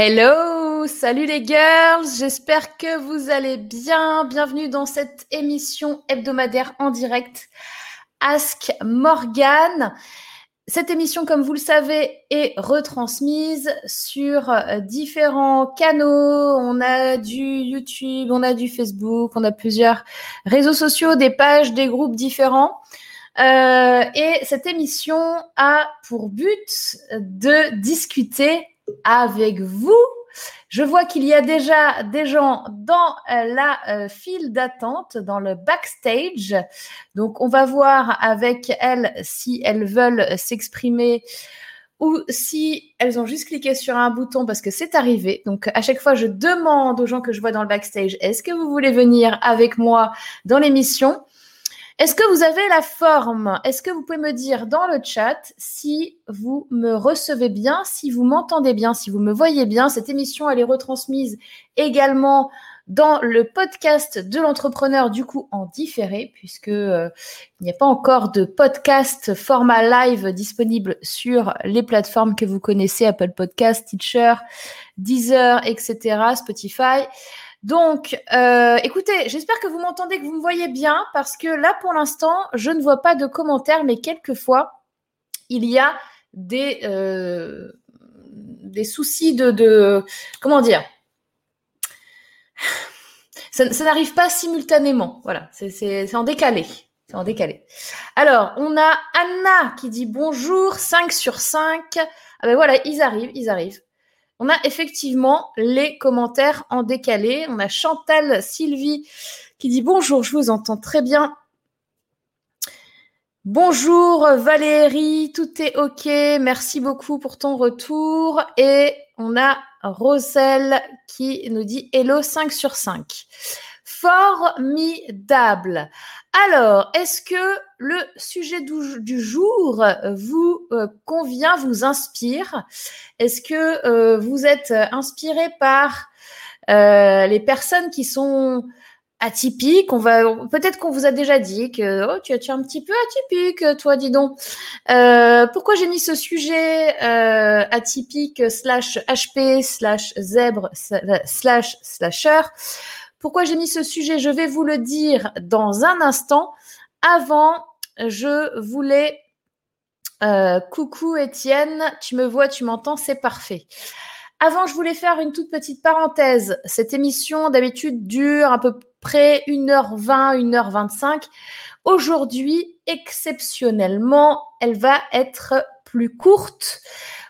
Hello, salut les girls, j'espère que vous allez bien. Bienvenue dans cette émission hebdomadaire en direct Ask Morgan. Cette émission, comme vous le savez, est retransmise sur euh, différents canaux. On a du YouTube, on a du Facebook, on a plusieurs réseaux sociaux, des pages, des groupes différents. Euh, et cette émission a pour but de discuter avec vous. Je vois qu'il y a déjà des gens dans euh, la euh, file d'attente, dans le backstage. Donc, on va voir avec elles si elles veulent s'exprimer ou si elles ont juste cliqué sur un bouton parce que c'est arrivé. Donc, à chaque fois, je demande aux gens que je vois dans le backstage, est-ce que vous voulez venir avec moi dans l'émission? Est-ce que vous avez la forme? Est-ce que vous pouvez me dire dans le chat si vous me recevez bien, si vous m'entendez bien, si vous me voyez bien? Cette émission, elle est retransmise également dans le podcast de l'entrepreneur, du coup en différé, puisque euh, il n'y a pas encore de podcast format live disponible sur les plateformes que vous connaissez, Apple Podcast, Teacher, Deezer, etc., Spotify. Donc, euh, écoutez, j'espère que vous m'entendez, que vous me voyez bien, parce que là, pour l'instant, je ne vois pas de commentaires, mais quelquefois, il y a des, euh, des soucis de, Comment dire? Ça, n'arrive pas simultanément. Voilà, c'est en décalé. C'est en décalé. Alors, on a Anna qui dit bonjour, 5 sur 5. Ah ben voilà, ils arrivent, ils arrivent. On a effectivement les commentaires en décalé. On a Chantal Sylvie qui dit bonjour, je vous entends très bien. Bonjour Valérie, tout est OK. Merci beaucoup pour ton retour. Et on a Roselle qui nous dit Hello 5 sur 5. Formidable. Alors, est-ce que le sujet du, jour vous euh, convient, vous inspire? Est-ce que euh, vous êtes inspiré par euh, les personnes qui sont atypiques? On va peut-être qu'on vous a déjà dit que oh, tu, es un petit peu atypique, toi, dis donc. pourquoi j'ai mis ce sujet atypique slash HP slash zèbre slash slasher? Pourquoi j'ai mis ce sujet? Je vais vous le dire dans un instant. Avant, je voulais... Euh, coucou Étienne, tu me vois, tu m'entends, c'est parfait. Avant, je voulais faire une toute petite parenthèse. Cette émission, d'habitude, dure à peu près 1h20, 1h25. Aujourd'hui, exceptionnellement, elle va être plus courte.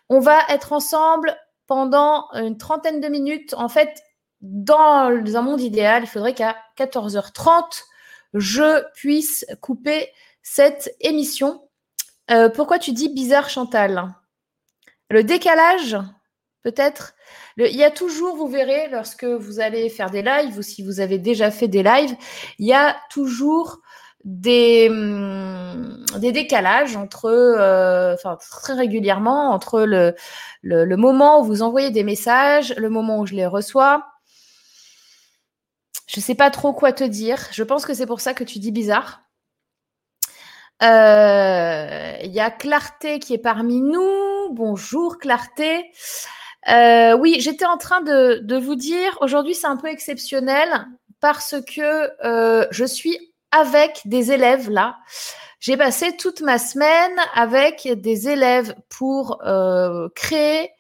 On va être ensemble pendant une trentaine de minutes. En fait, dans un monde idéal, il faudrait qu'à 14h30, je puisse couper cette émission. Euh, pourquoi tu dis bizarre, Chantal? Le décalage, peut-être? Il y a toujours, vous verrez, lorsque vous allez faire des lives ou si vous avez déjà fait des lives, il y a toujours des, hum, décalages entre, euh, très régulièrement, entre le moment où vous envoyez des messages, le moment où je les reçois je ne sais pas trop quoi te dire. Je pense que c'est pour ça que tu dis bizarre. Euh, il y a Clarté qui est parmi nous. Bonjour Clarté. Euh, oui, j'étais en train de, vous dire, aujourd'hui c'est un peu exceptionnel parce que euh, je suis avec des élèves là. J'ai passé toute ma semaine avec des élèves pour créer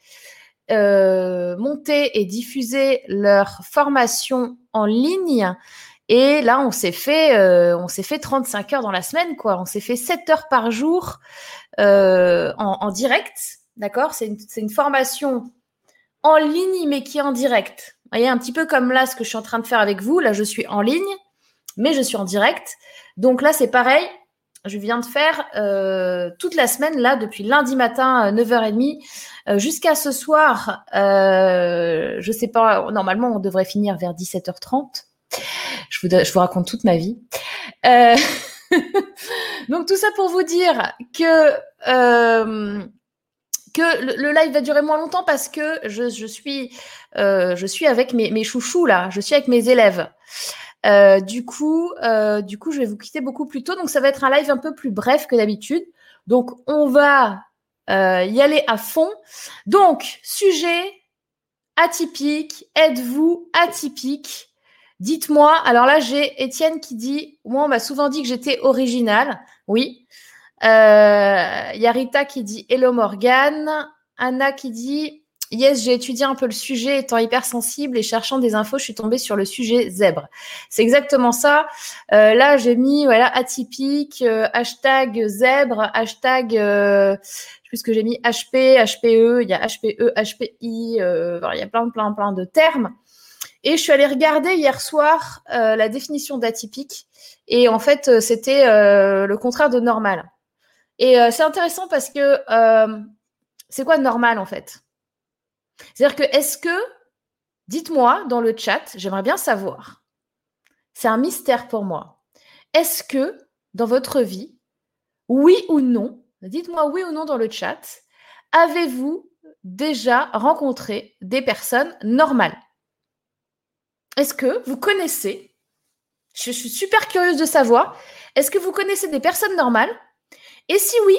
euh, monter et diffuser leur formation en ligne. Et là, on s'est fait, euh, on s'est fait 35 heures dans la semaine, quoi. On s'est fait 7 heures par jour euh, en, direct, d'accord? C'est une, une, formation en ligne, mais qui est en direct. Vous voyez, un petit peu comme là, ce que je suis en train de faire avec vous. Là, je suis en ligne, mais je suis en direct. Donc là, c'est pareil je viens de faire euh, toute la semaine, là, depuis lundi matin, 9h30, euh, euh, jusqu'à ce soir. je ne sais pas, normalement, on devrait finir vers 17h30. Je vous, je vous raconte toute ma vie. donc, tout ça pour vous dire que, que le, live va durer moins longtemps parce que je, je suis, je suis avec mes, mes chouchous, là. Je suis avec mes élèves. Euh, du coup, euh, du coup, je vais vous quitter beaucoup plus tôt. Donc, ça va être un live un peu plus bref que d'habitude. Donc, on va euh, y aller à fond. Donc, sujet atypique Êtes-vous atypique? Dites-moi. Alors là, j'ai Étienne qui dit Moi, on m'a souvent dit que j'étais originale. Oui. Euh, il y a Rita qui dit Hello Morgane. Anna qui dit Yes, j'ai étudié un peu le sujet, étant hypersensible et cherchant des infos, je suis tombée sur le sujet zèbre. C'est exactement ça. Euh, là, j'ai mis voilà atypique, euh, hashtag zèbre, hashtag, euh, je sais plus ce que j'ai mis, HP, HPE, il y a HPE, HPI, il y a plein, plein, plein de termes. Et je suis allée regarder hier soir la définition d'atypique. Et en fait, c'était le contraire de normal. Et c'est intéressant parce que c'est quoi normal en fait? C'est-à-dire que, est-ce que, dites-moi dans le chat, j'aimerais bien savoir, c'est un mystère pour moi. Est-ce que dans votre vie, oui ou non, dites-moi oui ou non dans le chat, avez-vous déjà rencontré des personnes normales? Est-ce que vous connaissez, je suis super curieuse de savoir, est-ce que vous connaissez des personnes normales? Et si oui,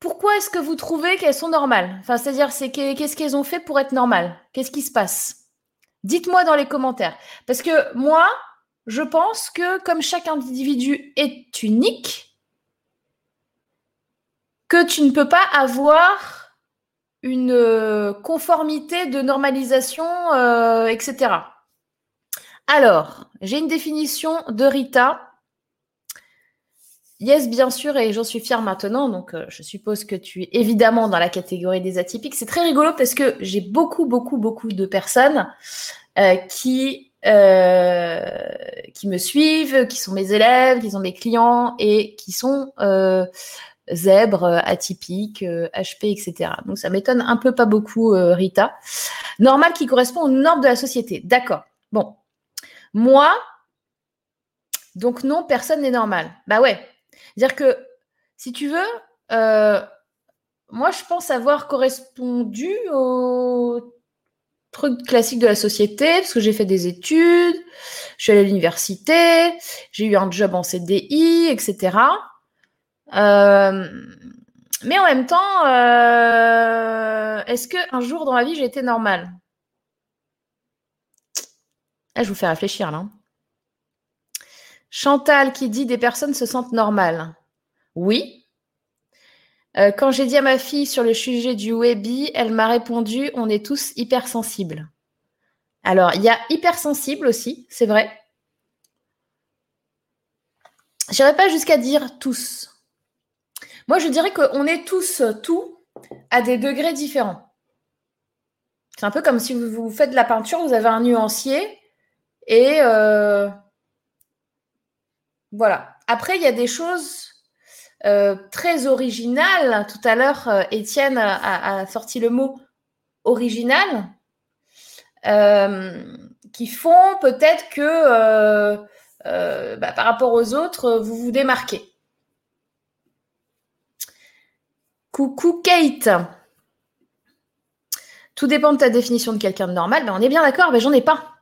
pourquoi est-ce que vous trouvez qu'elles sont normales? Enfin, c'est-à-dire, c'est qu'est-ce qu'elles ont fait pour être normales? Qu'est-ce qui se passe? Dites-moi dans les commentaires. Parce que moi, je pense que comme chaque individu est unique, que tu ne peux pas avoir une euh, conformité de normalisation, euh, etc. Alors, j'ai une définition de Rita Yes, bien sûr, et j'en suis fière maintenant. Donc, euh, je suppose que tu es évidemment dans la catégorie des atypiques. C'est très rigolo parce que j'ai beaucoup, beaucoup, beaucoup de personnes euh, qui, euh, qui me suivent, qui sont mes élèves, qui sont mes clients et qui sont zèbres, atypiques, HP, etc. Donc, ça m'étonne un peu, pas beaucoup, Rita. Normal qui correspond aux normes de la société. D'accord. Bon. Moi, donc non, personne n'est normal. Bah ouais, c'est-à-dire que, si tu veux, euh, moi, je pense avoir correspondu au truc classique de la société, parce que j'ai fait des études, je suis allée à l'université, j'ai eu un job en CDI, etc. Euh, mais en même temps, euh, est-ce qu'un jour dans ma vie, j'ai été normale? Ah, Je vous fais réfléchir là. Chantal qui dit des personnes se sentent normales. Oui. Euh, quand j'ai dit à ma fille sur le sujet du Webi, elle m'a répondu on est tous hypersensibles. Alors, il y a hypersensible aussi, c'est vrai. Je n'irai pas jusqu'à dire tous. Moi, je dirais qu'on est tous tout à des degrés différents. C'est un peu comme si vous, faites de la peinture, vous avez un nuancier et euh, voilà. Après, il y a des choses euh, très originales. Tout à l'heure, euh, Étienne a, sorti le mot original, euh, qui font peut-être que bah, par rapport aux autres, vous vous démarquez. Coucou Kate. Tout dépend de ta définition de quelqu'un de normal, on est bien d'accord, mais j'en ai pas.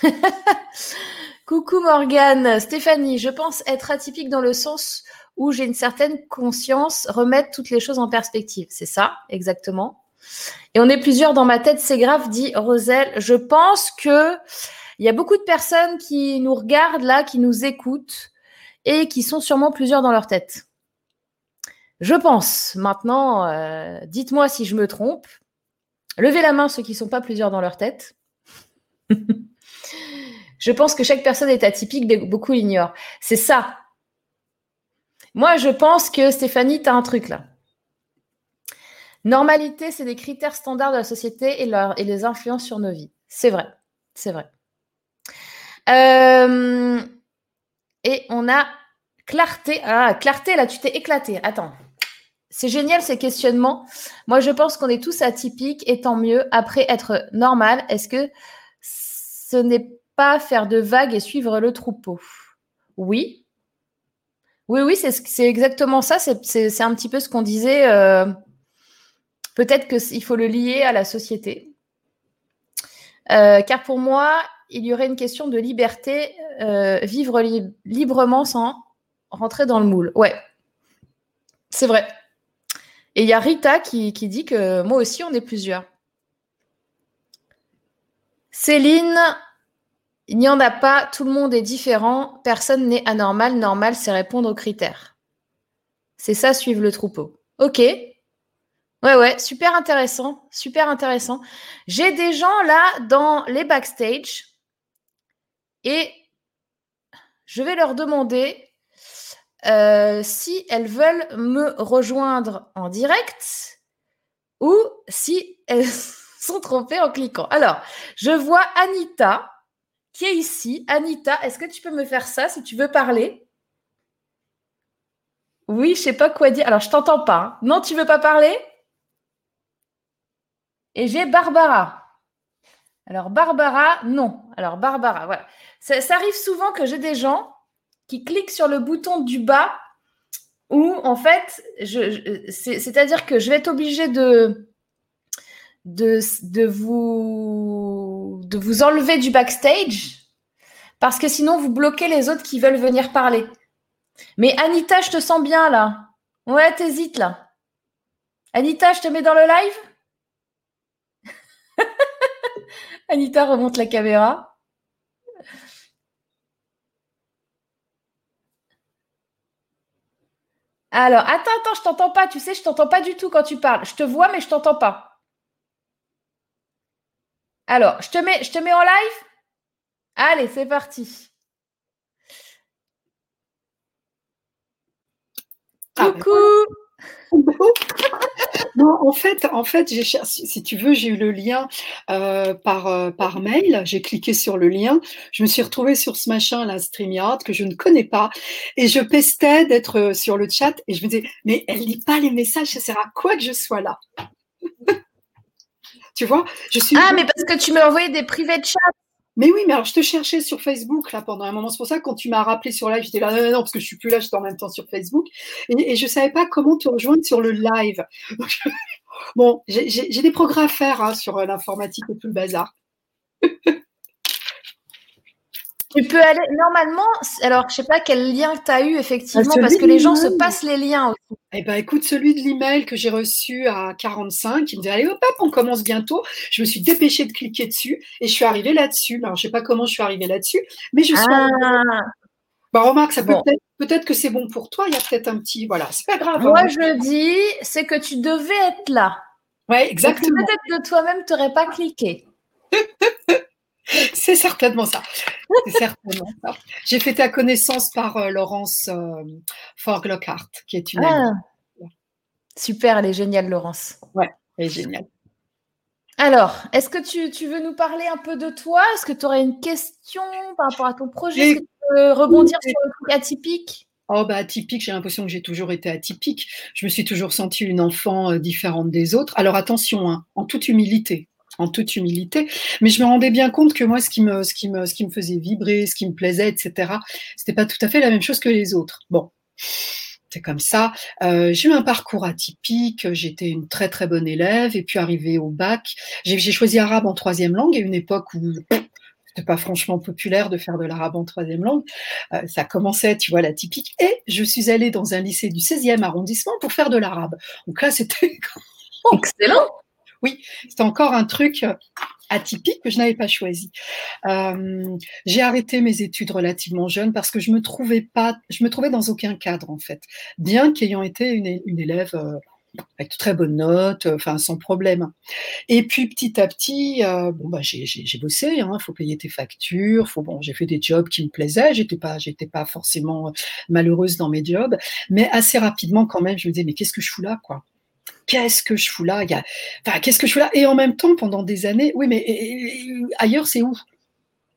Coucou Morgane, Stéphanie, je pense être atypique dans le sens où j'ai une certaine conscience, remettre toutes les choses en perspective. C'est ça, exactement. Et on est plusieurs dans ma tête, c'est grave, dit Roselle. Je pense que il y a beaucoup de personnes qui nous regardent là, qui nous écoutent et qui sont sûrement plusieurs dans leur tête. Je pense. Maintenant, euh, dites-moi si je me trompe. Levez la main ceux qui ne sont pas plusieurs dans leur tête. Je pense que chaque personne est atypique, beaucoup l'ignorent. C'est ça. Moi, je pense que Stéphanie, tu as un truc là. Normalité, c'est des critères standards de la société et, les influences sur nos vies. C'est vrai. C'est vrai. Euh, et on a clarté. Ah, clarté, là, tu t'es éclaté. Attends. C'est génial ces questionnements. Moi, je pense qu'on est tous atypiques et tant mieux. Après être normal, est-ce que ce n'est pas faire de vagues et suivre le troupeau. Oui. Oui, oui, c'est exactement ça. C'est un petit peu ce qu'on disait. Euh, peut-être qu'il faut le lier à la société. Euh, car pour moi, il y aurait une question de liberté, euh, vivre librement sans rentrer dans le moule. Ouais, c'est vrai. Et il y a Rita qui, qui, dit que moi aussi, on est plusieurs. Céline, il n'y en a pas, tout le monde est différent, personne n'est anormal, normal, c'est répondre aux critères. C'est ça, suivre le troupeau. Ok. Ouais, ouais, super intéressant, super intéressant. J'ai des gens là dans les backstage et je vais leur demander euh, si elles veulent me rejoindre en direct ou si elles sont trompées en cliquant. Alors, je vois Anita qui est ici. Anita, est-ce que tu peux me faire ça si tu veux parler? Oui, je sais pas quoi dire. Alors, je t'entends pas. Hein. Non, tu veux pas parler? Et j'ai Barbara. Alors, Barbara, non. Alors, Barbara, voilà. Ça, arrive souvent que j'ai des gens qui cliquent sur le bouton du bas où, en fait, c'est-à-dire que je vais être obligée de, de, vous, vous enlever du backstage parce que sinon vous bloquez les autres qui veulent venir parler. Mais Anita, je te sens bien là. Ouais, t'hésites là. Anita, je te mets dans le live? Anita remonte la caméra. Alors, attends, attends, je t'entends pas. Tu sais, je t'entends pas du tout quand tu parles. Je te vois, mais je t'entends pas. Alors, je te mets, je te mets en live Allez, c'est parti. Ah, Coucou Non, en fait, en fait si tu veux, j'ai eu le lien euh, par, euh, par mail. J'ai cliqué sur le lien. Je me suis retrouvée sur ce machin, la StreamYard, que je ne connais pas. Et je pestais d'être euh, sur le chat. Et je me disais, mais elle lit pas les messages, ça sert à quoi que je sois là? Tu vois je suis Ah, mais parce que tu m'as envoyé des privés de chat. Mais oui, mais alors je te cherchais sur Facebook là pendant un moment. C'est pour ça que quand tu m'as rappelé sur live, j'étais là, non, non, parce que je suis plus là, j'étais en même temps sur Facebook. Et, et je savais pas comment te rejoindre sur le live. bon, j'ai des progrès à faire hein, sur euh, l'informatique et tout le bazar. Tu peux aller normalement. Alors, je sais pas quel lien tu as eu effectivement, ah, parce que les gens se passent les liens aussi. Eh ben, écoute, celui de l'email que j'ai reçu à 45, il me dit allez hop, hop, on commence bientôt. Je me suis dépêchée de cliquer dessus et je suis arrivée là-dessus. Alors, je sais pas comment je suis arrivée là-dessus, mais je suis. Ah. Bah, remarque, ça peut être peut-être que c'est bon pour toi. Il y a peut-être un petit, voilà, c'est pas grave. Moi, je dis, c'est que tu devais être là. Ouais, exactement. Peut-être que toi-même, tu n'aurais pas cliqué. C'est certainement ça. certainement ça. J'ai fait ta connaissance par euh, Laurence euh, Forglockhart, qui est une ah. Super, elle est géniale, Laurence. Ouais, elle est géniale. Alors, est-ce que tu, veux nous parler un peu de toi? Est-ce que tu aurais une question par rapport à ton projet? Est-ce que tu peux rebondir sur le truc atypique? Oh bah atypique, j'ai l'impression que j'ai toujours été atypique. Je me suis toujours sentie une enfant euh, différente des autres. Alors attention, hein, en toute humilité, en toute humilité. Mais je me rendais bien compte que moi, ce qui me, ce qui me, ce qui me faisait vibrer, ce qui me plaisait, etc., c'était pas tout à fait la même chose que les autres. Bon. C'est comme ça. Euh, j'ai eu un parcours atypique. J'étais une très très bonne élève et puis arrivé au bac, j'ai choisi arabe en troisième langue. À une époque où c'était pas franchement populaire de faire de l'arabe en troisième langue. Euh, ça commençait, tu vois, l'atypique. Et je suis allée dans un lycée du 16e arrondissement pour faire de l'arabe. Donc là, c'était excellent. Oui, c'était encore un truc euh, atypique que je n'avais pas choisi. Euh, j'ai arrêté mes études relativement jeune parce que je me trouvais pas, je me trouvais dans aucun cadre en fait, bien qu'ayant été une, élève euh, avec de très bonnes notes, enfin sans problème. Et puis petit à petit, bah j'ai bossé, il hein, faut payer tes factures, j'ai fait des jobs qui me plaisaient, j'étais pas pas forcément malheureuse dans mes jobs, mais assez rapidement quand même je me disais mais qu'est-ce que je fous là quoi? Qu'est-ce que je fous là? Enfin, Qu'est-ce que je fous là? Et en même temps, pendant des années, oui, mais ailleurs, c'est où?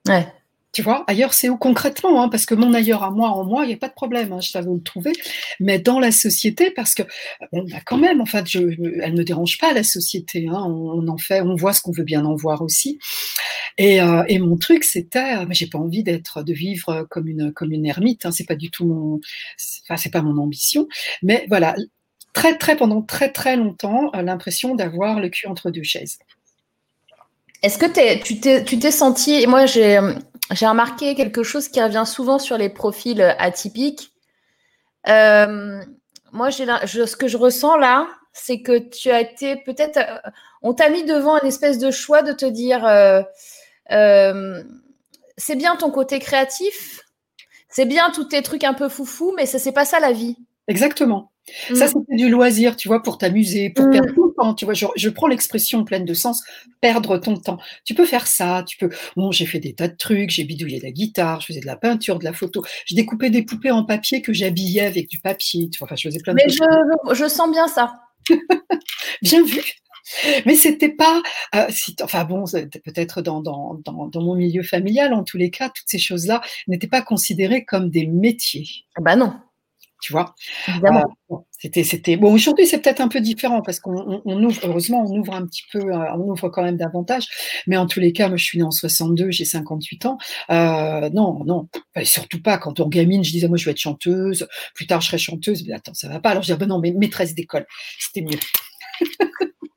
Ouais. Tu vois, ailleurs, c'est où concrètement hein, Parce que mon ailleurs à moi, en moi, il n'y a pas de problème, hein, je savais où le trouver. Mais dans la société, parce que, bon, bah, quand même, en fait, je, elle ne me dérange pas, la société. Hein, on, en fait, on voit ce qu'on veut bien en voir aussi. Et, euh, et mon truc, c'était, euh, mais j'ai pas envie d'être, de vivre comme une, comme une ermite. C'est pas du tout mon, enfin, c'est pas mon ambition. Mais voilà, très, très, pendant très, très longtemps, euh, l'impression d'avoir le cul entre deux chaises. Est-ce que tu t'es, tu t'es senti, moi j'ai, remarqué quelque chose qui revient souvent sur les profils atypiques. Euh, moi, j'ai, ce que je ressens là, c'est que tu as été peut-être, on t'a mis devant une espèce de choix de te dire, euh, c'est bien ton côté créatif, c'est bien tous tes trucs un peu foufou, mais c'est pas ça la vie. Exactement. Ça, Mm. c'était du loisir, tu vois, pour t'amuser, pour Mm. perdre ton temps. Tu vois, je, je prends l'expression pleine de sens, perdre ton temps. Tu peux faire ça, tu peux. Bon, j'ai fait des tas de trucs, j'ai bidouillé de la guitare, je faisais de la peinture, de la photo. Je découpais des poupées en papier que j'habillais avec du papier. Tu vois, enfin, je faisais plein de Mais choses. je, je sens bien ça. Bien vu. Mais c'était pas, euh, si, enfin bon, peut-être dans, dans, dans, dans mon milieu familial, en tous les cas, toutes ces choses-là n'étaient pas considérées comme des métiers. Bah non, Tu vois? Euh, c'était, c'était bon. Aujourd'hui, c'est peut-être un peu différent parce qu'on on, on ouvre, heureusement, on ouvre un petit peu, euh, on ouvre quand même davantage. Mais en tous les cas, moi, je suis née en 62, j'ai 58 ans. Euh, non, non, enfin, surtout pas. Quand on gamine, je disais moi, je vais être chanteuse. Plus tard, je serai chanteuse. Mais attends, ça va pas. Alors je disais ben non, mais maîtresse d'école, c'était mieux.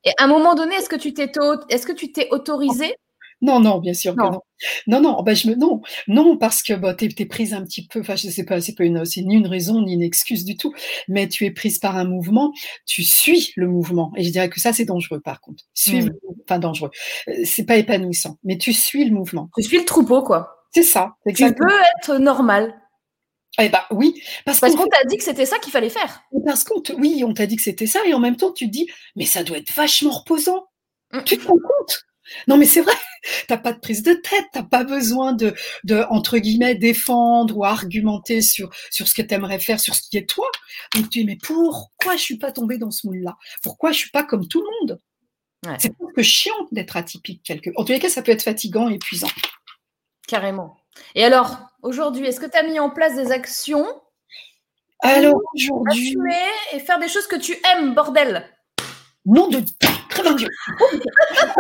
Et à un moment donné, est-ce que tu t'es, est-ce que tu t'es autorisé Non, non, bien sûr que Non. non. Non, non, bah, je me, non, non, parce que bah, tu es, prise un petit peu, enfin, je sais pas, c'est pas une, c'est ni une raison ni une excuse du tout, mais tu es prise par un mouvement, tu suis le mouvement. Et je dirais que ça, c'est dangereux, par contre. Suivre, Mm. le- enfin, dangereux. Euh, C'est pas épanouissant, mais tu suis le mouvement. Tu suis le troupeau, quoi. C'est ça, Tu exactement. veux être normal. Eh bah, oui, parce, qu'on t'a dit que c'était ça qu'il fallait faire. parce qu'on oui, on t'a dit que c'était ça, et en même temps, tu te dis, mais ça doit être vachement reposant. Mm. Tu te rends compte Non, mais c'est vrai, t'as pas de prise de tête, t'as pas besoin de, de, entre guillemets, défendre ou argumenter sur, sur ce que t'aimerais faire, sur ce qui est toi. Donc tu dis, mais pourquoi je suis pas tombée dans ce moule-là? Pourquoi je suis pas comme tout le monde? Ouais. C'est presque chiant d'être atypique quelque En tous les cas, ça peut être fatigant et épuisant. Carrément. Et alors, aujourd'hui, est-ce que tu as mis en place des actions Alors aujourd'hui, assumer et faire des choses que tu aimes, bordel? Nom de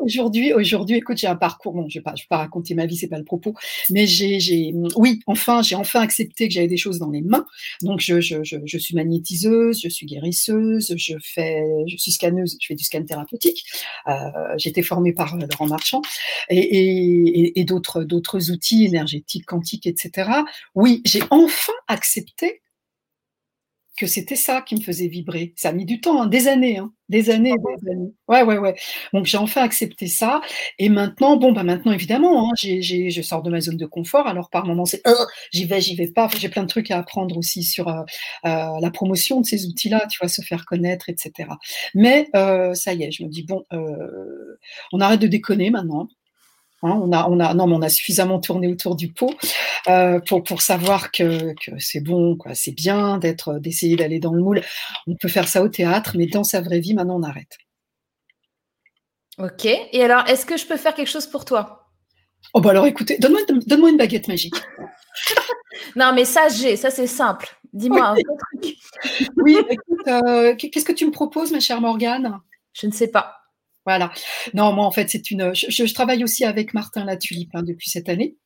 Aujourd'hui, aujourd'hui, écoute, j'ai un parcours. Je je vais pas raconter ma vie, c'est pas le propos. Mais j'ai, oui, enfin, j'ai enfin accepté que j'avais des choses dans les mains. Donc, je, je, je, suis magnétiseuse, je suis guérisseuse, je fais, je suis scanneuse, je fais du scan thérapeutique. Euh, j'ai été formée par euh, Laurent Marchand et, et, et- et d'autres, d'autres outils énergétiques, quantiques, etc. Oui, j'ai enfin accepté que c'était ça qui me faisait vibrer. Ça a mis du temps, hein, des années, hein, des années, des années. Ouais, ouais, ouais. Donc j'ai enfin accepté ça. Et maintenant, bon, bah maintenant évidemment, hein, je sors de ma zone de confort. Alors par moments c'est, Euh, j'y vais, j'y vais pas. J'ai plein de trucs à apprendre aussi sur euh, euh, la promotion de ces outils-là, tu vois, se faire connaître, etc. Mais ça y est, je me dis bon, on arrête de déconner maintenant. Hein, on a, on a, non, mais on a suffisamment tourné autour du pot euh, pour, pour savoir que, que c'est bon, quoi, c'est bien d'être, d'essayer d'aller dans le moule. On peut faire ça au théâtre, mais dans sa vraie vie, maintenant, on arrête. Ok. Et alors, est-ce que je peux faire quelque chose pour toi? Oh bah alors, écoutez, donne-moi, donne-moi une baguette magique. Non, mais ça, j'ai. Ça, c'est simple. Dis-moi un vrai truc. Oui, écoute, euh, qu'est-ce que tu me proposes, ma chère Morgane? Je ne sais pas. Voilà. Non, moi, en fait, c'est une. Je, travaille aussi avec Martin Latulipe hein, depuis cette année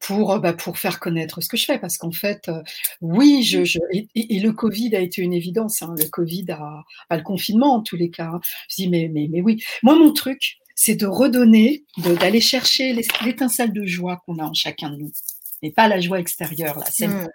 pour, euh, bah, pour faire connaître ce que je fais. Parce qu'en fait, euh, oui, je, je et, le Covid a été une évidence. hein. Le Covid a, a le confinement en tous les cas. hein. Je dis, mais, mais, mais oui. Moi, mon truc, c'est de redonner, de- d'aller chercher l'étincelle de joie qu'on a en chacun de nous. Et pas la joie extérieure, là, celle Hmm.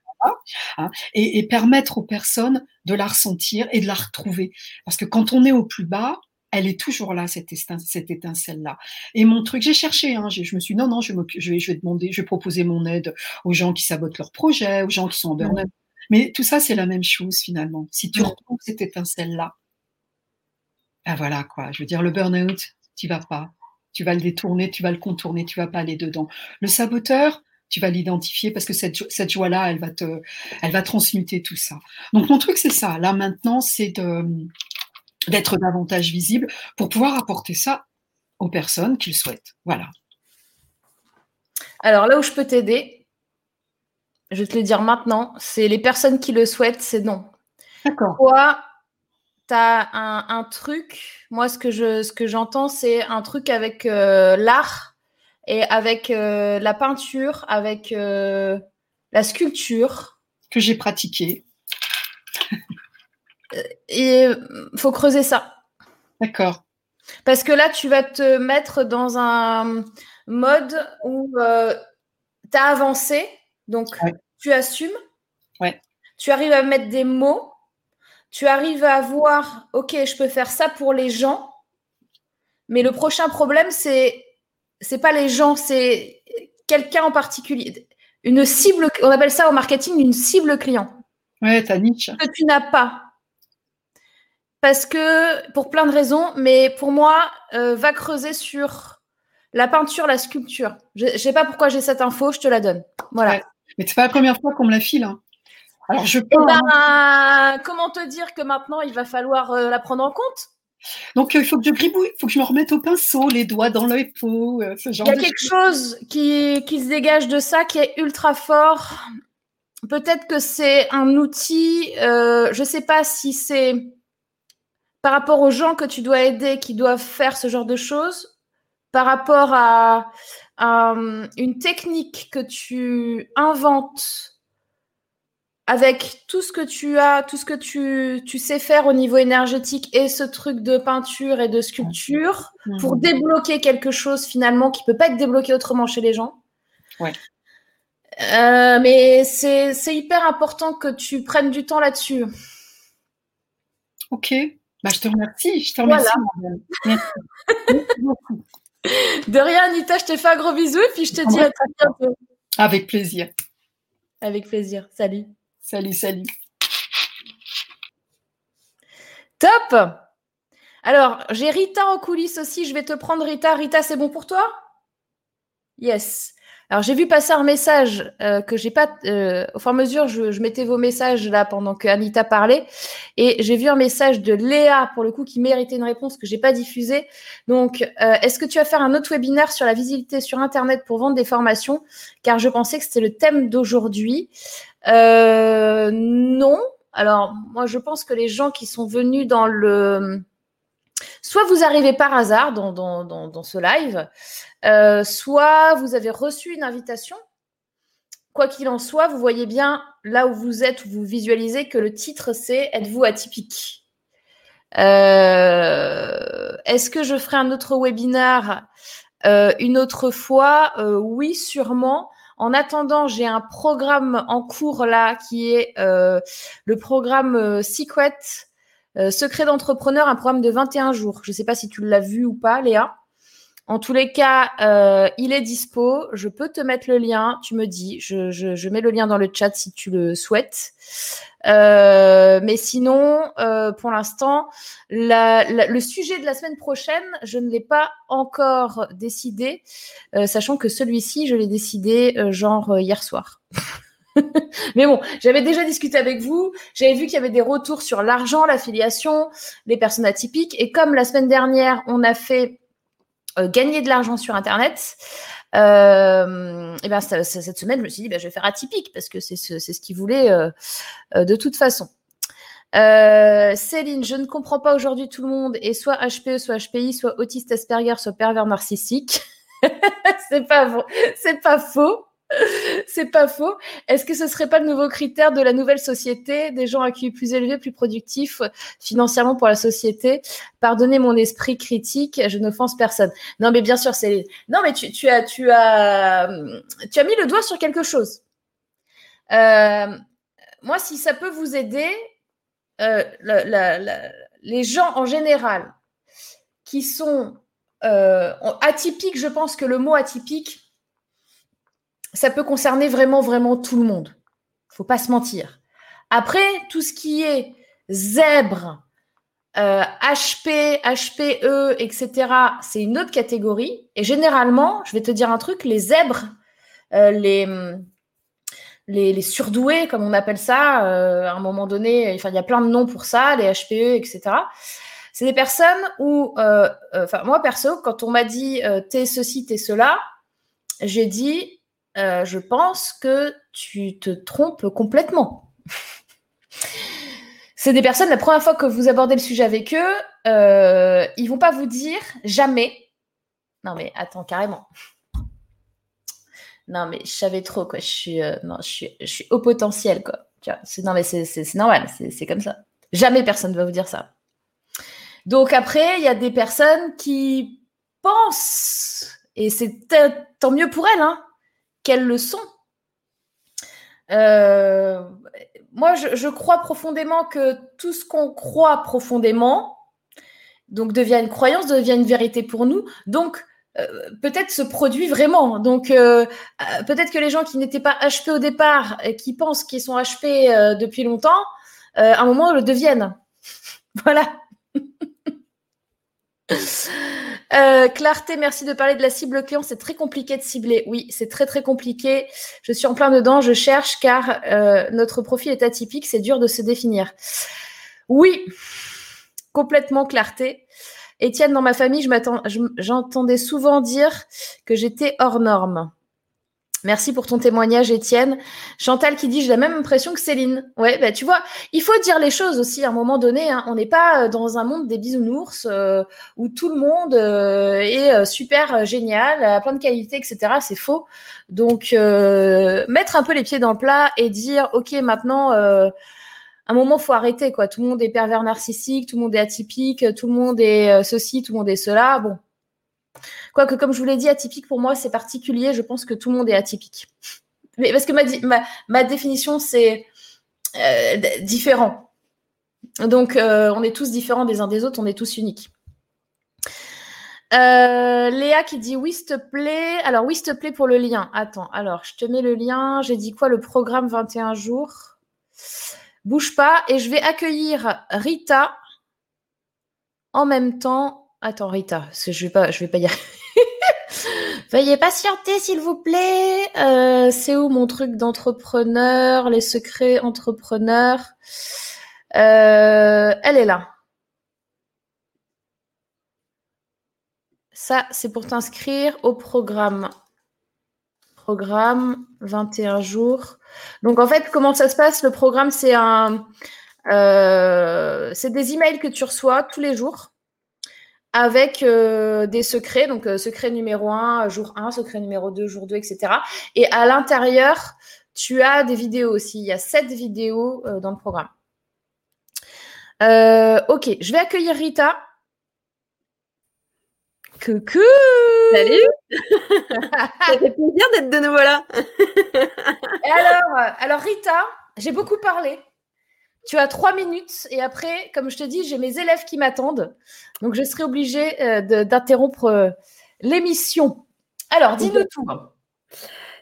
hein, et, et permettre aux personnes de la ressentir et de la retrouver. Parce que quand on est au plus bas, elle est toujours là, cette, cette étincelle-là. Et mon truc, j'ai cherché, hein, j'ai- je me suis dit, non, non, je vais, je, vais, je vais demander, je vais proposer mon aide aux gens qui sabotent leur projet, aux gens qui sont en burn-out. Mais tout ça, c'est la même chose finalement. Si tu retrouves cette étincelle-là, ben voilà quoi. Je veux dire, le burn-out, tu vas pas. Tu vas le détourner, tu vas le contourner, tu vas pas aller dedans. Le saboteur, tu vas l'identifier parce que cette, cette joie-là, elle va te, elle va transmuter tout ça. Donc mon truc, c'est ça. Là maintenant, c'est de d'être davantage visible pour pouvoir apporter ça aux personnes qui le souhaitent. Voilà. Alors, là où je peux t'aider, je vais te le dire maintenant, c'est les personnes qui le souhaitent, c'est non. D'accord. Toi, tu as un, un truc. Moi, ce que je, ce que j'entends, c'est un truc avec euh, l'art et avec euh, la peinture, avec euh, la sculpture. Que j'ai pratiqué. Et euh, faut creuser ça. D'accord. Parce que là, tu vas te mettre dans un mode où tu as avancé, donc Ouais. tu assumes. Ouais. Tu arrives à mettre des mots. Tu arrives à voir, OK, je peux faire ça pour les gens. Mais le prochain problème, c'est c'est pas les gens, c'est quelqu'un en particulier. Une cible, on appelle ça au marketing une cible client. Ouais, ta niche. Que tu n'as pas. Parce que, pour plein de raisons, mais pour moi, euh, va creuser sur la peinture, la sculpture. Je ne sais pas pourquoi j'ai cette info, je te la donne. Voilà. Ouais. Mais c'est pas la première fois qu'on me la file. Hein. Alors je eh ben, comment te dire que maintenant il va falloir euh, la prendre en compte? Donc, il faut que je gribouille, il faut que je me remette au pinceau, les doigts dans le peau, euh, ce genre Il y a quelque chose qui, qui se dégage de ça qui est ultra fort. Peut-être que c'est un outil, euh, je ne sais pas si c'est par rapport aux gens que tu dois aider qui doivent faire ce genre de choses, par rapport à, à une technique que tu inventes avec tout ce que tu as, tout ce que tu, tu, sais faire au niveau énergétique et ce truc de peinture et de sculpture pour débloquer quelque chose finalement qui peut pas être débloqué autrement chez les gens. Ouais. Euh, mais c'est hyper important que tu prennes du temps là-dessus. Ok. Bah, je te remercie. Je te remercie. Merci. de rien, Anita. Je te fais un gros bisou et puis je te dis à très bientôt. Avec plaisir. Avec plaisir. Salut. Salut, salut. Top Alors, j'ai Rita en coulisses aussi. Je vais te prendre Rita. Rita, c'est bon pour toi? Yes. Alors, j'ai vu passer un message euh, que j'ai pas. Euh, au fur et à mesure, je, mettais vos messages là pendant que Anita parlait. Et j'ai vu un message de Léa, pour le coup, qui méritait une réponse que j'ai pas diffusée. Donc, euh, est-ce que tu vas faire un autre webinaire sur la visibilité sur Internet pour vendre des formations? Car je pensais que c'était le thème d'aujourd'hui. non. Alors, moi, je pense que les gens qui sont venus dans le. Soit vous arrivez par hasard dans, ce live, euh, soit vous avez reçu une invitation. Quoi qu'il en soit, vous voyez bien là où vous êtes, où vous visualisez que le titre c'est Êtes-vous atypique? Euh, Est-ce que je ferai un autre webinaire euh, une autre fois? Oui, sûrement. En attendant, j'ai un programme en cours là qui est le programme Secret, Secret d'entrepreneur, un programme de 21 jours. Je ne sais pas si tu l'as vu ou pas, Léa. En tous les cas, euh, il est dispo. Je peux te mettre le lien. Tu me dis. Je, mets le lien dans le chat si tu le souhaites. Euh, mais sinon, euh, pour l'instant, le sujet de la semaine prochaine, je ne l'ai pas encore décidé, sachant que celui-ci, je l'ai décidé genre hier soir. Mais bon, j'avais déjà discuté avec vous, j'avais vu qu'il y avait des retours sur l'argent, l'affiliation, les personnes atypiques. Et comme la semaine dernière, on a fait euh, gagner de l'argent sur Internet. Euh, et ben cette semaine, je me suis dit, ben, je vais faire atypique parce que c'est ce, ce qu'il voulait euh, de toute façon. Céline, je ne comprends pas aujourd'hui tout le monde est soit HPE, soit HPI, soit autiste Asperger, soit pervers narcissique. c'est pas c'est pas faux. C'est pas faux. Est-ce que ce serait pas le nouveau critère de la nouvelle société, des gens à qui plus élevé, plus productifs financièrement pour la société? Pardonnez mon esprit critique, je n'offense personne. Non, mais bien sûr, c'est. Non, mais tu, as, tu as, mis le doigt sur quelque chose. Euh, moi, si ça peut vous aider, euh, les gens en général qui sont euh, atypiques, je pense que le mot atypique ça peut concerner vraiment, vraiment tout le monde. Il faut pas se mentir. Après, tout ce qui est zèbre, HP, HPE, etc., c'est une autre catégorie. Et généralement, je vais te dire un truc, les zèbres, euh, les, les, surdoués, comme on appelle ça, euh, à un moment donné, il y a plein de noms pour ça, les HPE, etc. C'est des personnes où, euh, enfin, moi perso, quand on m'a dit t'es ceci, t'es cela, j'ai dit euh, je pense que tu te trompes complètement. C'est des personnes, la première fois que vous abordez le sujet avec eux, euh, ils vont pas vous dire jamais. Non mais attends, carrément. Non mais je savais trop quoi. Je suis, euh, au potentiel non mais c'est, normal, c'est, comme ça. Jamais personne ne va vous dire ça. Donc après, il y a des personnes qui pensent, et c'est tant mieux pour elles, hein, quelles leçons? Euh, Moi, je, crois profondément que tout ce qu'on croit profondément, donc devient une croyance, devient une vérité pour nous. Donc, peut-être se produit vraiment. Donc, peut-être que les gens qui n'étaient pas HP au départ et qui pensent qu'ils sont HP depuis longtemps, à un moment le deviennent. voilà. Euh, clarté, merci de parler de la cible client. C'est très compliqué de cibler. Oui, c'est très très compliqué. Je suis en plein dedans. Je cherche car euh, notre profil est atypique. C'est dur de se définir. Oui, complètement clarté. Étienne, dans ma famille, j'entendais souvent dire que j'étais hors norme. Merci pour ton témoignage, Étienne. Chantal qui dit j'ai la même impression que Céline. Ouais, bah, tu vois, il faut dire les choses aussi à un moment donné. Hein. On n'est pas euh, dans un monde des bisounours euh, où tout le monde euh, est super génial, a plein de qualités, etc. C'est faux. Donc, mettre un peu les pieds dans le plat et dire ok, maintenant, à un moment, faut arrêter quoi. Tout le monde est pervers narcissique, tout le monde est atypique, tout le monde est ceci, tout le monde est cela. Bon, Quoique, comme je vous l'ai dit, atypique pour moi, c'est particulier. Je pense que tout le monde est atypique. Mais parce que ma, définition, c'est euh, différent. Donc, euh, on est tous différents des uns des autres, on est tous uniques. Euh, Léa qui dit oui, s'il te plaît. Alors, oui, s'il te plaît pour le lien. Attends, alors, je te mets le lien. J'ai dit quoi Le programme 21 jours? Bouge pas. Et je vais accueillir Rita en même temps. Attends, Rita, je vais pas, je vais pas y arriver. Veuillez patienter, s'il vous plaît. Euh, c'est où mon truc d'entrepreneur, les secrets entrepreneurs? Euh, Elle est là. Ça, c'est pour t'inscrire au programme. Programme 21 jours. Donc en fait, comment ça se passe? Le programme, c'est un, euh, c'est des emails que tu reçois tous les jours avec euh, des secrets, donc euh, secret numéro 1, jour 1, secret numéro 2, jour 2, etc. Et à l'intérieur, tu as des vidéos aussi. Il y a sept vidéos euh, dans le programme. ok, je vais accueillir Rita. Coucou Salut Ça fait plaisir d'être de nouveau là. alors, alors Rita, j'ai beaucoup parlé. Tu as trois minutes et après, comme je te dis, j'ai mes élèves qui m'attendent. Donc, je serai obligée euh, d'interrompre euh, l'émission. Alors, dis-nous tout.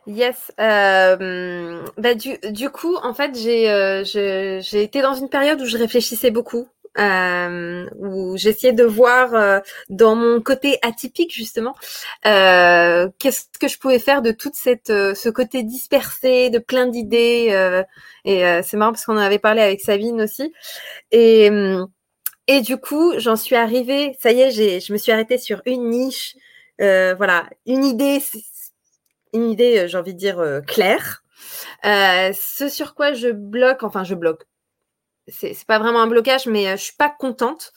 Yes. Euh, bah, du, coup, en fait, j'ai été dans une période où je réfléchissais beaucoup euh, où j'essayais de voir euh, dans mon côté atypique justement euh, qu'est-ce que je pouvais faire de toute cette euh, ce côté dispersé de plein d'idées euh, et c'est marrant parce qu'on en avait parlé avec Sabine aussi. Et et du coup j'en suis arrivée ça y est j'ai je me suis arrêtée sur une niche voilà une idée une idée j'ai envie de dire claire. Ce sur quoi je bloque enfin je bloque c'est pas vraiment un blocage, mais euh, je suis pas contente,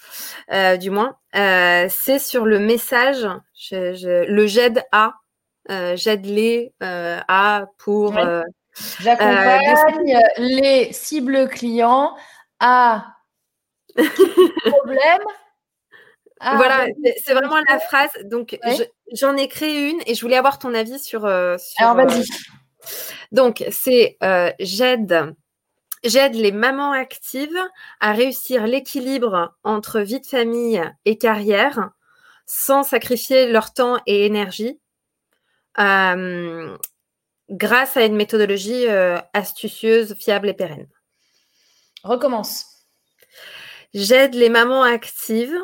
euh, du moins. Euh, c'est sur le message, le j'aide à, j'aide les à pour. J'accompagne les cibles clients à problème. voilà, c'est vraiment la phrase. Donc, j'en ai créé une et je voulais avoir ton avis sur. sur Alors, vas-y. donc, c'est j'aide J'aide les mamans actives à réussir l'équilibre entre vie de famille et carrière sans sacrifier leur temps et énergie euh, grâce à une méthodologie euh, astucieuse, fiable et pérenne. Recommence. J'aide les mamans actives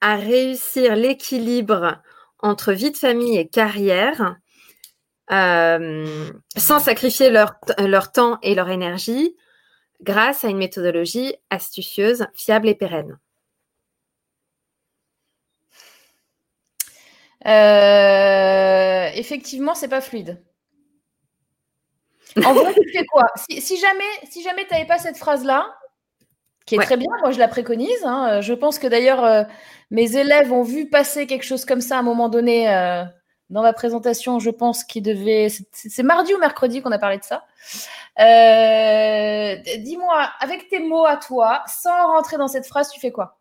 à réussir l'équilibre entre vie de famille et carrière euh, sans sacrifier leur, leur temps et leur énergie grâce à une méthodologie astucieuse, fiable et pérenne euh, Effectivement, c'est pas fluide. En vrai, tu fais quoi? Si, jamais, si jamais tu n'avais pas cette phrase-là, qui est très bien, moi je la préconise. Hein, je pense que d'ailleurs euh, mes élèves ont vu passer quelque chose comme ça à un moment donné euh, dans ma présentation. Je pense qu'il devait. C'est mardi ou mercredi qu'on a parlé de ça. Euh, dis-moi, avec tes mots à toi, sans rentrer dans cette phrase, tu fais quoi?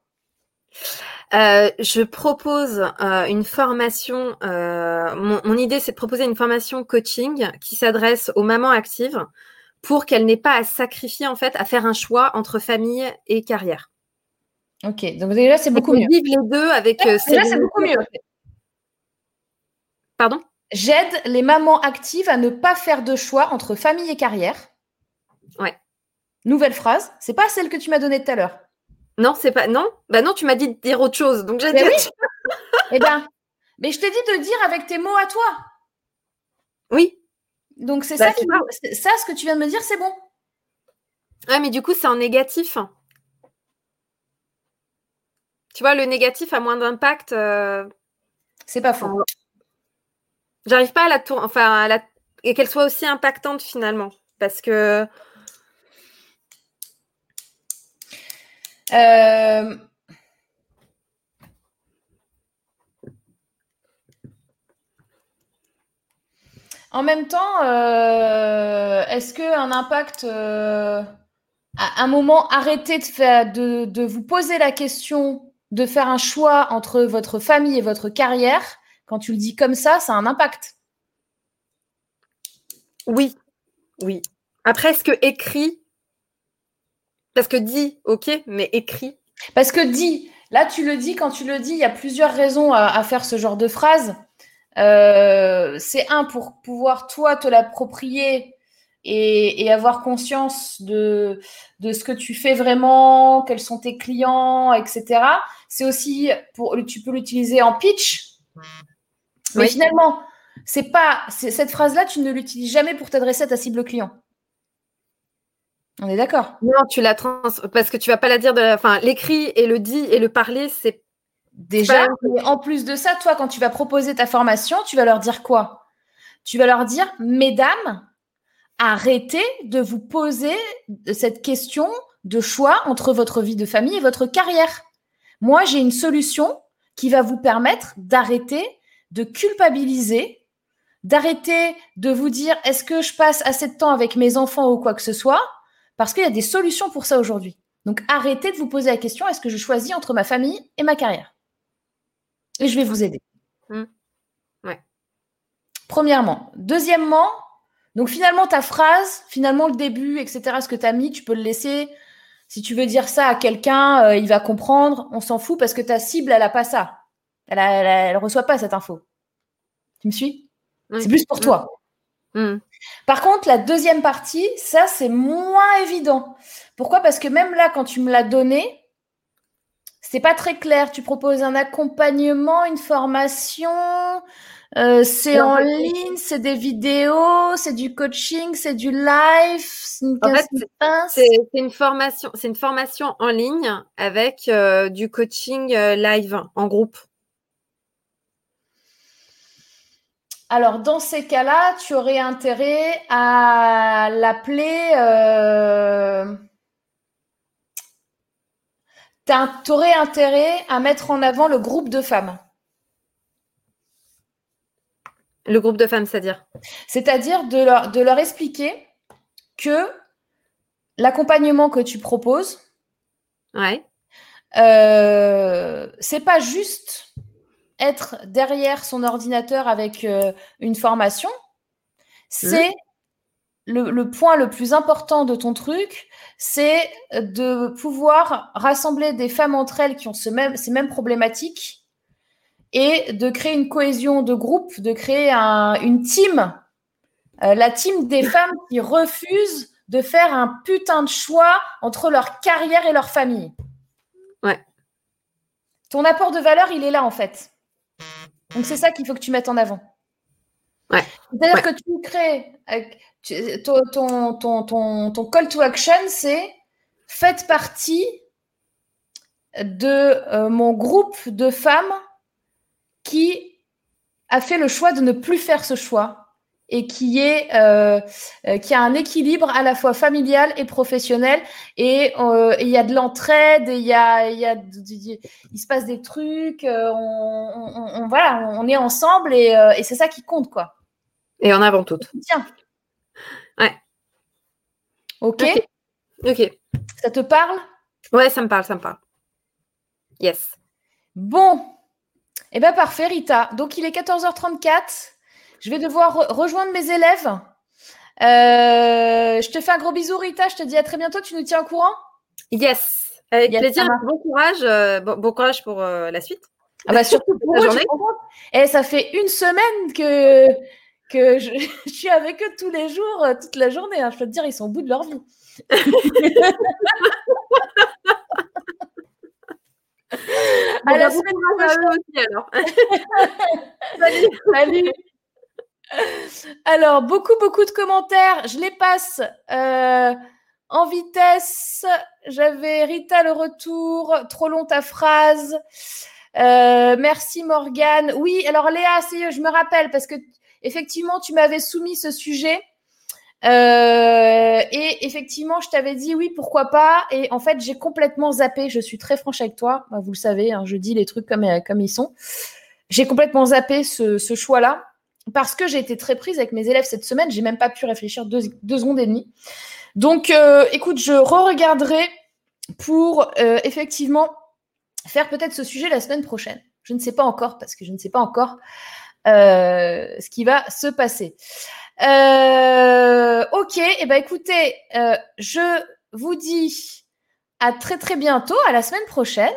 Euh, je propose euh, une formation. Mon, idée, c'est de proposer une formation coaching qui s'adresse aux mamans actives pour qu'elles n'aient pas à sacrifier en fait, à faire un choix entre famille et carrière. Ok, donc déjà c'est beaucoup mieux. Vivre les deux avec. déjà c'est beaucoup mieux. Pardon? J'aide les mamans actives à ne pas faire de choix entre famille et carrière. Ouais. Nouvelle phrase. C'est pas celle que tu m'as donnée tout à l'heure. Non, c'est pas. Non? Bah non, tu m'as dit de dire autre chose. Donc j'ai dit. oui. Eh ben, mais je t'ai dit de dire avec tes mots à toi. Oui. Donc c'est Bah, ça qui ça ce que tu viens de me dire, c'est bon. Ouais, mais du coup, c'est en négatif. Tu vois, le négatif a moins d'impact. euh, C'est pas faux. J'arrive pas à la tour... enfin, à la... et qu'elle soit aussi impactante finalement. Parce que. Euh, En même temps, euh, est-ce qu'un impact, euh, à un moment, arrêtez de, faire, de, de vous poser la question de faire un choix entre votre famille et votre carrière, quand tu le dis comme ça, ça a un impact. Oui. Oui. Après, est-ce que écrit. Parce que dit, ok, mais écrit? Parce que dit, là tu le dis, quand tu le dis, il y a plusieurs raisons à, à faire ce genre de phrase. Euh, c'est un pour pouvoir toi te l'approprier et, et avoir conscience de, de ce que tu fais vraiment, quels sont tes clients, etc. C'est aussi pour tu peux l'utiliser en pitch, mais Oui. finalement c'est pas cette phrase-là tu ne l'utilises jamais pour t'adresser à ta cible client. On est d'accord. Non, tu la trans. Parce que tu vas pas la dire de la. Enfin, l'écrit et le dit et le parler, c'est. Déjà, pas- mais en plus de ça, toi, quand tu vas proposer ta formation, tu vas leur dire quoi? Tu vas leur dire, mesdames, arrêtez de vous poser cette question de choix entre votre vie de famille et votre carrière. Moi, j'ai une solution qui va vous permettre d'arrêter de culpabiliser, d'arrêter de vous dire, est-ce que je passe assez de temps avec mes enfants ou quoi que ce soit? Parce qu'il y a des solutions pour ça aujourd'hui. Donc, arrêtez de vous poser la question, est-ce que je choisis entre ma famille et ma carrière? Et je vais vous aider. Mm. Ouais. Premièrement. Deuxièmement, donc finalement, ta phrase, finalement, le début, etc., ce que tu as mis, tu peux le laisser. Si tu veux dire ça à quelqu'un, euh, il va comprendre. On s'en fout parce que ta cible, elle n'a pas ça. Elle ne reçoit pas cette info. Tu me suis? Oui. C'est plus pour Mm. toi. Hmm. Par contre, la deuxième partie, ça, c'est moins évident. Pourquoi? Parce que même là, quand tu me l'as donné, c'est pas très clair. Tu proposes un accompagnement, une formation, euh, c'est en fait, ligne, c'est des vidéos, c'est du coaching, c'est du live, c'est une En fait, casse une pince. C'est c'est une formation, c'est une formation en ligne avec euh, du coaching euh, live en groupe. Alors, dans ces cas-là, tu aurais intérêt à l'appeler. Euh... Tu aurais intérêt à mettre en avant le groupe de femmes. Le groupe de femmes, c'est-à-dire? C'est-à-dire de leur, de leur expliquer que l'accompagnement que tu proposes, Ouais. euh, c'est pas juste être derrière son ordinateur avec euh, une formation, c'est le, le point le plus important de ton truc, c'est de pouvoir rassembler des femmes entre elles qui ont ce même, ces mêmes problématiques et de créer une cohésion de groupe, de créer un- une team, euh, la team des femmes qui refusent de faire un putain de choix entre leur carrière et leur famille. Ouais. Ton apport de valeur, il est là en fait. Donc c'est ça qu'il faut que tu mettes en avant. Ouais. C'est-à-dire Ouais. que tu crées euh, tu- ton, ton, ton, ton call to action, c'est faites partie de euh, mon groupe de femmes qui a fait le choix de ne plus faire ce choix et qui est euh, euh, qui a un équilibre à la fois familial et professionnel et euh, et il y a de l'entraide et il y a il y a il se passe des trucs on, on- on- voilà on est ensemble et, euh, et c'est ça qui compte quoi Et en avant toutes. tiens Ouais. ok, Ok. Ok. ça te parle? Ouais, ça me parle, ça me parle. Yes. Bon, eh bien parfait Rita. Donc il est 14h34. Je vais devoir re- rejoindre mes élèves. Euh, je te fais un gros bisou Rita. Je te dis à très bientôt. Tu nous tiens au courant? Yes. Avec Yes, plaisir. Bon courage. euh, bon, bon courage pour euh, la suite. Ah bah surtout pour eux, Et eh, ça fait une semaine que, que je, suis avec eux tous les jours, toute la journée. Hein. Je peux te dire, ils sont au bout de leur vie. à la semaine prochaine. alors. Salut. Salut. Alors, beaucoup, beaucoup de commentaires. Je les passe euh, en vitesse. J'avais Rita le retour. Trop long ta phrase. Euh, merci Morgane. Oui, alors Léa, je me rappelle parce que effectivement, tu m'avais soumis ce sujet. Euh, et effectivement, je t'avais dit oui, pourquoi pas. Et en fait, j'ai complètement zappé. Je suis très franche avec toi. Bah, vous le savez, hein, je dis les trucs comme, ils sont. J'ai complètement zappé ce, ce choix-là parce que j'ai été très prise avec mes élèves cette semaine. J'ai même pas pu réfléchir deux, secondes et demie. Donc, euh, écoute, je re-regarderai pour euh, effectivement faire peut-être ce sujet la semaine prochaine. Je ne sais pas encore parce que je ne sais pas encore euh, ce qui va se passer. ok, et eh ben écoutez, je vous dis à très très bientôt, à la semaine prochaine.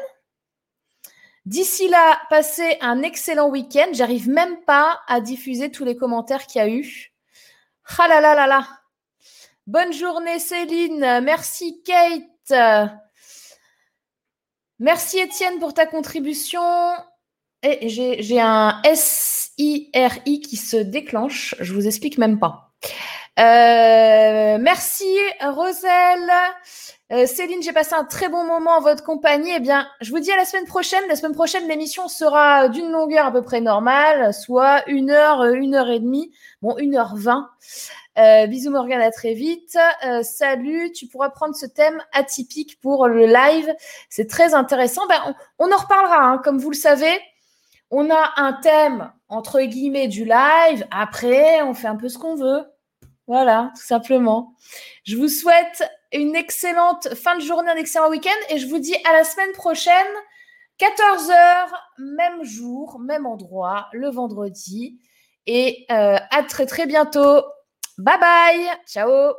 D'ici là, passez un excellent week-end. J'arrive même pas à diffuser tous les commentaires qu'il y a eu. Ah là là là là. Bonne journée Céline. Merci Kate. Merci Étienne pour ta contribution. Et j'ai un S-I-R-I qui se déclenche. Je vous explique même pas. Euh, merci Roselle. Euh, Céline, j'ai passé un très bon moment en votre compagnie. Eh bien, je vous dis à la semaine prochaine. La semaine prochaine, l'émission sera d'une longueur à peu près normale, soit une heure, euh, une heure et demie, bon, une heure vingt. Euh, bisous Morgane, à très vite. salut, tu pourras prendre ce thème atypique pour le live. C'est très intéressant. Ben, on, en reparlera, hein. comme vous le savez. On a un thème, entre guillemets, du live. Après, on fait un peu ce qu'on veut. Voilà, tout simplement. Je vous souhaite une excellente fin de journée, un excellent week-end et je vous dis à la semaine prochaine, 14h, même jour, même endroit, le vendredi. Et euh, à très très bientôt. Bye bye. Ciao.